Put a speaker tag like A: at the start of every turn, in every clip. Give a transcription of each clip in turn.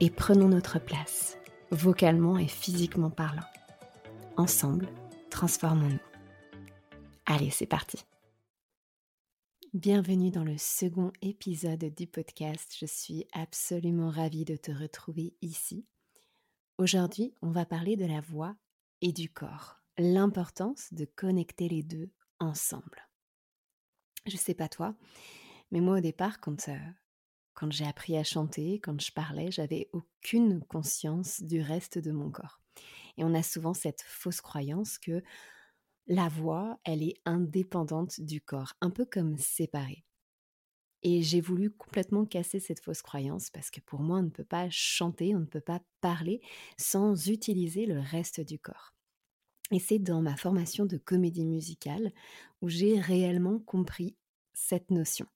A: et prenons notre place, vocalement et physiquement parlant. Ensemble, transformons-nous. Allez, c'est parti. Bienvenue dans le second épisode du podcast. Je suis absolument ravie de te retrouver ici. Aujourd'hui, on va parler de la voix et du corps, l'importance de connecter les deux ensemble. Je sais pas toi, mais moi au départ, quand, euh, quand j'ai appris à chanter, quand je parlais, j'avais aucune conscience du reste de mon corps. Et on a souvent cette fausse croyance que la voix, elle est indépendante du corps, un peu comme séparée. Et j'ai voulu complètement casser cette fausse croyance parce que pour moi, on ne peut pas chanter, on ne peut pas parler sans utiliser le reste du corps. Et c'est dans ma formation de comédie musicale où j'ai réellement compris cette notion.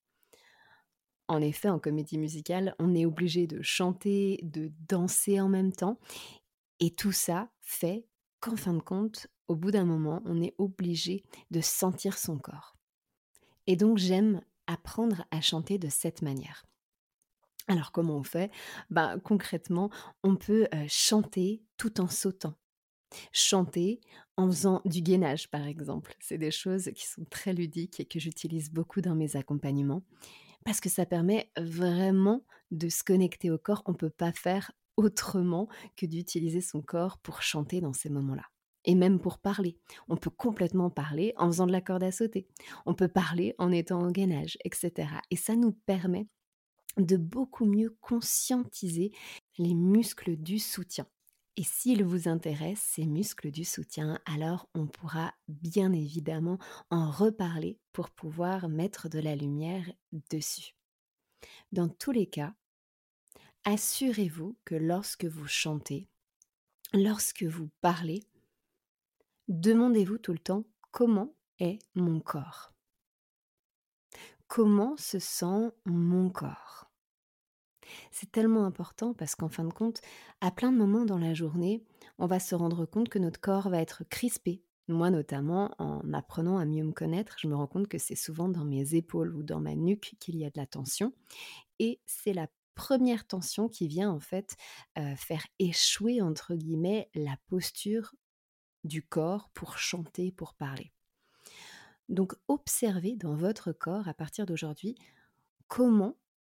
A: En effet, en comédie musicale, on est obligé de chanter, de danser en même temps. Et tout ça fait qu'en fin de compte, au bout d'un moment, on est obligé de sentir son corps. Et donc j'aime apprendre à chanter de cette manière. Alors comment on fait? Bah, Concrètement, on peut chanter tout en sautant. Chanter en faisant du gainage, par exemple. C'est des choses qui sont très ludiques et que j'utilise beaucoup dans mes accompagnements parce que ça permet vraiment de se connecter au corps. On ne peut pas faire autrement que d'utiliser son corps pour chanter dans ces moments-là et même pour parler. On peut complètement parler en faisant de la corde à sauter. On peut parler en étant au gainage, etc. Et ça nous permet de beaucoup mieux conscientiser les muscles du soutien. Et s'il vous intéresse, ces muscles du soutien, alors on pourra bien évidemment en reparler pour pouvoir mettre de la lumière dessus. Dans tous les cas, assurez-vous que lorsque vous chantez, lorsque vous parlez, demandez-vous tout le temps comment est mon corps Comment se sent mon corps? C'est tellement important parce qu'en fin de compte, à plein de moments dans la journée, on va se rendre compte que notre corps va être crispé. Moi notamment, en apprenant à mieux me connaître, je me rends compte que c'est souvent dans mes épaules ou dans ma nuque qu'il y a de la tension. Et c'est la première tension qui vient en fait euh, faire échouer entre guillemets la posture du corps pour chanter, pour parler. Donc observez dans votre corps à partir d'aujourd'hui comment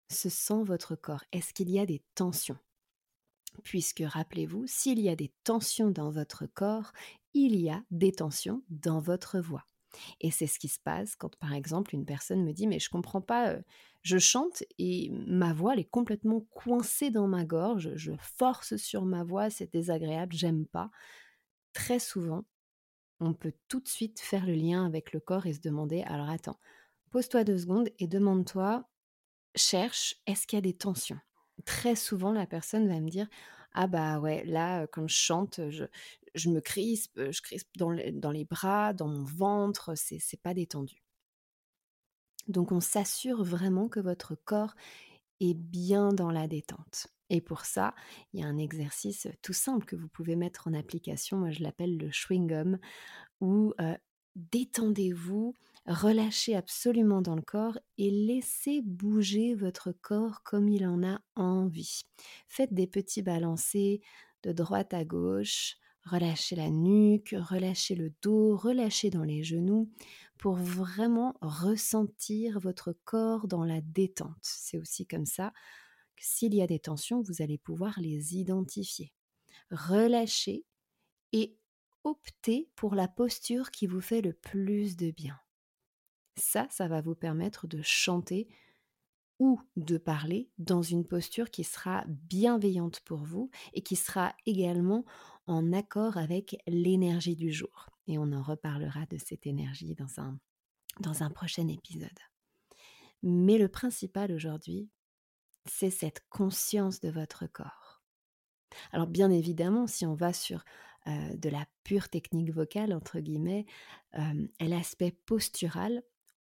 A: se sent votre corps? Est-ce qu'il y a des tensions? Puisque rappelez-vous, s'il y a des tensions dans votre corps, il y a des tensions dans votre voix. Et c'est ce qui se passe quand, par exemple, une personne me dit Mais je comprends pas, euh, je chante et ma voix elle est complètement coincée dans ma gorge, je force sur ma voix, c'est désagréable, j'aime pas très souvent, on peut tout de suite faire le lien avec le corps et se demander, alors attends, pose-toi deux secondes et demande-toi, cherche, est-ce qu'il y a des tensions? Très souvent, la personne va me dire, ah bah ouais, là, quand je chante, je, me crispe, je crispe dans, dans les bras, dans mon ventre, c'est, pas détendu. Donc on s'assure vraiment que votre corps est bien dans la détente. Et pour ça, il y a un exercice tout simple que vous pouvez mettre en application. Moi, je l'appelle le chewing gum, où détendez-vous, relâchez absolument dans le corps et laissez bouger votre corps comme il en a envie. Faites des petits balancés de droite à gauche, relâchez la nuque, relâchez le dos, relâchez dans les genoux pour vraiment ressentir votre corps dans la détente. C'est aussi comme ça s'il y a des tensions, vous allez pouvoir les identifier. relâchez et optez pour la posture qui vous fait le plus de bien. Ça, ça va vous permettre de chanter ou de parler dans une posture qui sera bienveillante pour vous et qui sera également en accord avec l'énergie du jour. Et on en reparlera de cette énergie dans un, prochain épisode. Mais le principal aujourd'hui, c'est cette conscience de votre corps. Alors bien évidemment, si on va sur euh, de la pure technique vocale, entre guillemets, euh, l'aspect postural,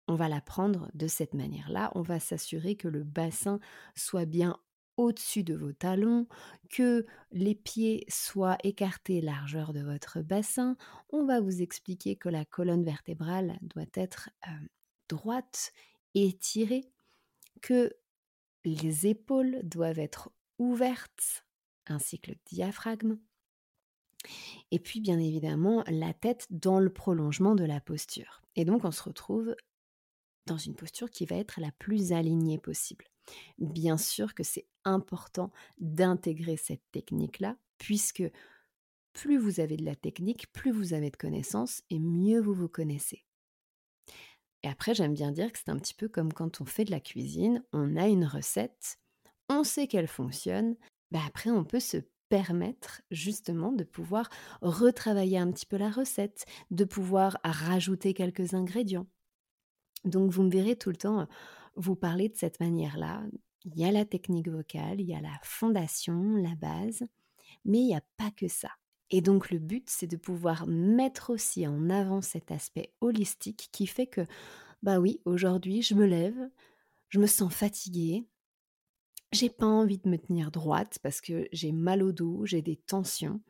A: on va l'apprendre de cette manière-là. On va s'assurer que le bassin soit bien au-dessus de vos talons, que les pieds soient écartés largeur de votre bassin. On va vous expliquer que la colonne vertébrale doit être euh, droite, étirée, que les épaules doivent être ouvertes, ainsi que le diaphragme. Et puis bien évidemment la tête dans le prolongement de la posture. Et donc on se retrouve dans une posture qui va être la plus alignée possible. Bien sûr que c'est important d'intégrer cette technique-là, puisque plus vous avez de la technique, plus vous avez de connaissances et mieux vous vous connaissez. Et après, j'aime bien dire que c'est un petit peu comme quand on fait de la cuisine, on a une recette, on sait qu'elle fonctionne, bah après on peut se permettre justement de pouvoir retravailler un petit peu la recette, de pouvoir rajouter quelques ingrédients. Donc vous me verrez tout le temps vous parler de cette manière-là. Il y a la technique vocale, il y a la fondation, la base, mais il n'y a pas que ça. Et donc le but, c'est de pouvoir mettre aussi en avant cet aspect holistique qui fait que, bah oui, aujourd'hui, je me lève, je me sens fatiguée, j'ai pas envie de me tenir droite parce que j'ai mal au dos, j'ai des tensions.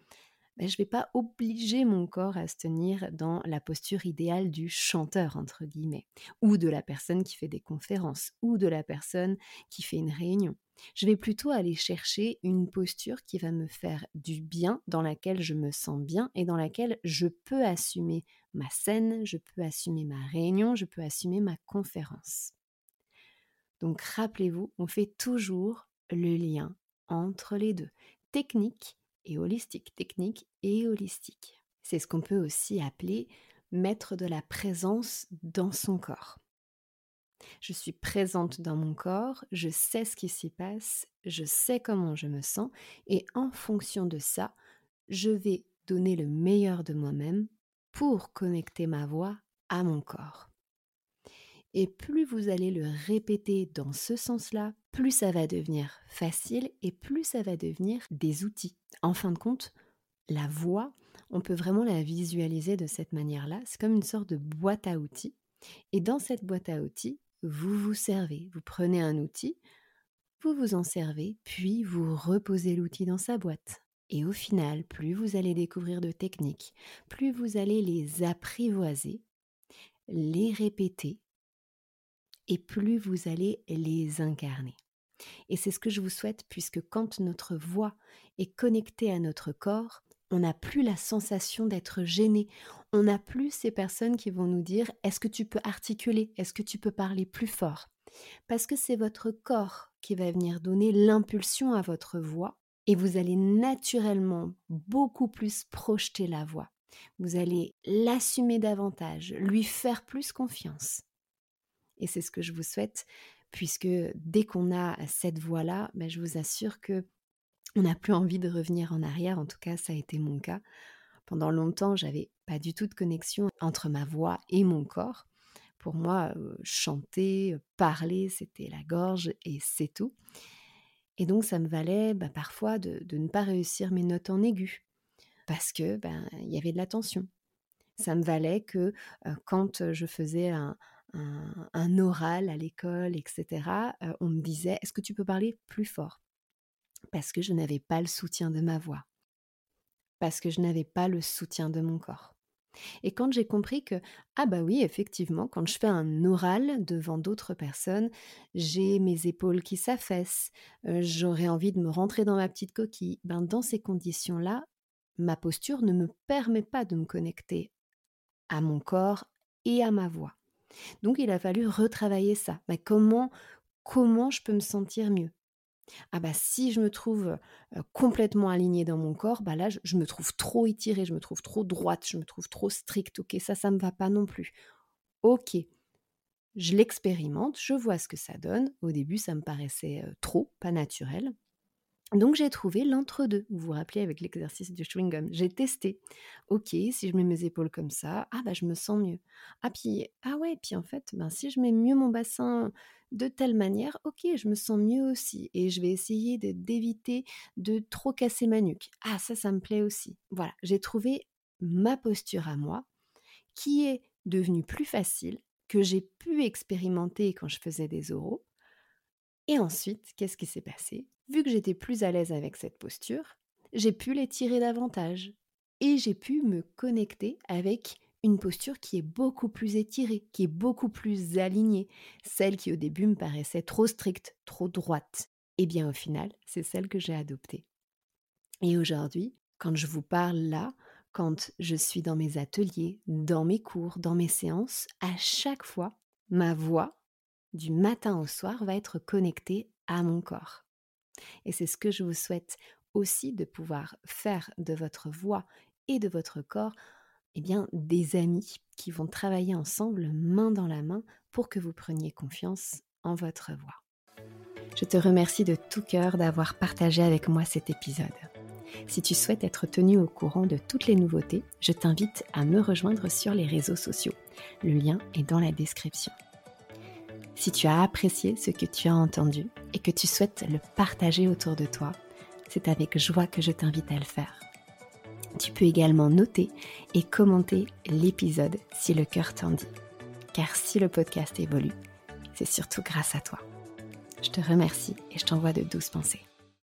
A: Ben, je ne vais pas obliger mon corps à se tenir dans la posture idéale du chanteur, entre guillemets, ou de la personne qui fait des conférences, ou de la personne qui fait une réunion. Je vais plutôt aller chercher une posture qui va me faire du bien, dans laquelle je me sens bien et dans laquelle je peux assumer ma scène, je peux assumer ma réunion, je peux assumer ma conférence. Donc rappelez-vous, on fait toujours le lien entre les deux, technique et holistique, technique et holistique. C'est ce qu'on peut aussi appeler mettre de la présence dans son corps. Je suis présente dans mon corps, je sais ce qui s'y passe, je sais comment je me sens, et en fonction de ça, je vais donner le meilleur de moi-même pour connecter ma voix à mon corps. Et plus vous allez le répéter dans ce sens-là, plus ça va devenir facile et plus ça va devenir des outils. En fin de compte, la voix, on peut vraiment la visualiser de cette manière-là. C'est comme une sorte de boîte à outils. Et dans cette boîte à outils, vous vous servez. Vous prenez un outil, vous vous en servez, puis vous reposez l'outil dans sa boîte. Et au final, plus vous allez découvrir de techniques, plus vous allez les apprivoiser, les répéter, et plus vous allez les incarner. Et c'est ce que je vous souhaite puisque quand notre voix est connectée à notre corps, on n'a plus la sensation d'être gêné. On n'a plus ces personnes qui vont nous dire est-ce que tu peux articuler? Est-ce que tu peux parler plus fort? Parce que c'est votre corps qui va venir donner l'impulsion à votre voix et vous allez naturellement beaucoup plus projeter la voix. Vous allez l'assumer davantage, lui faire plus confiance. Et c'est ce que je vous souhaite, puisque dès qu'on a cette voix-là, ben, je vous assure que on n'a plus envie de revenir en arrière. En tout cas, ça a été mon cas. Pendant longtemps, j'avais pas du tout de connexion entre ma voix et mon corps. Pour moi, euh, chanter, parler, c'était la gorge et c'est tout. Et donc, ça me valait bah, parfois de, ne pas réussir mes notes en aigu parce que ben il y avait de la tension. Ça me valait que euh, quand je faisais un, un, oral à l'école, etc., on me disait, est-ce que tu peux parler plus fort? Parce que je n'avais pas le soutien de ma voix, parce que je n'avais pas le soutien de mon corps. Et quand j'ai compris que, ah bah oui, effectivement, quand je fais un oral devant d'autres personnes, j'ai mes épaules qui s'affaissent, j'aurais envie de me rentrer dans ma petite coquille, ben dans ces conditions-là, ma posture ne me permet pas de me connecter à mon corps et à ma voix. Donc il a fallu retravailler ça. Mais comment, comment je peux me sentir mieux? Ah bah si je me trouve complètement alignée dans mon corps, bah là je, me trouve trop étirée, je me trouve trop droite, je me trouve trop stricte. Ok, ça, ça me va pas non plus. Ok, je l'expérimente, je vois ce que ça donne. Au début, ça me paraissait trop, pas naturel. Donc j'ai trouvé l'entre-deux. Vous vous rappelez avec l'exercice du chewing-gum. J'ai testé. Ok, si je mets mes épaules comme ça, ah bah je me sens mieux. Ah puis ah ouais, puis en fait, ben si je mets mieux mon bassin de telle manière, ok, je me sens mieux aussi. Et je vais essayer d'éviter de trop casser ma nuque. Ah ça, ça me plaît aussi. Voilà, j'ai trouvé ma posture à moi qui est devenue plus facile, que j'ai pu expérimenter quand je faisais des oraux. Et ensuite, qu'est-ce qui s'est passé? Vu que j'étais plus à l'aise avec cette posture, j'ai pu les tirer davantage et j'ai pu me connecter avec une posture qui est beaucoup plus étirée, qui est beaucoup plus alignée, celle qui au début me paraissait trop stricte, trop droite. Eh bien au final, c'est celle que j'ai adoptée. Et aujourd'hui, quand je vous parle là, quand je suis dans mes ateliers, dans mes cours, dans mes séances, à chaque fois, ma voix, du matin au soir, va être connectée à mon corps. Et c'est ce que je vous souhaite aussi de pouvoir faire de votre voix et de votre corps eh bien, des amis qui vont travailler ensemble main dans la main pour que vous preniez confiance en votre voix. Je te remercie de tout cœur d'avoir partagé avec moi cet épisode. Si tu souhaites être tenu au courant de toutes les nouveautés, je t'invite à me rejoindre sur les réseaux sociaux. Le lien est dans la description. Si tu as apprécié ce que tu as entendu et que tu souhaites le partager autour de toi, c'est avec joie que je t'invite à le faire. Tu peux également noter et commenter l'épisode si le cœur t'en dit. Car si le podcast évolue, c'est surtout grâce à toi. Je te remercie et je t'envoie de douces pensées.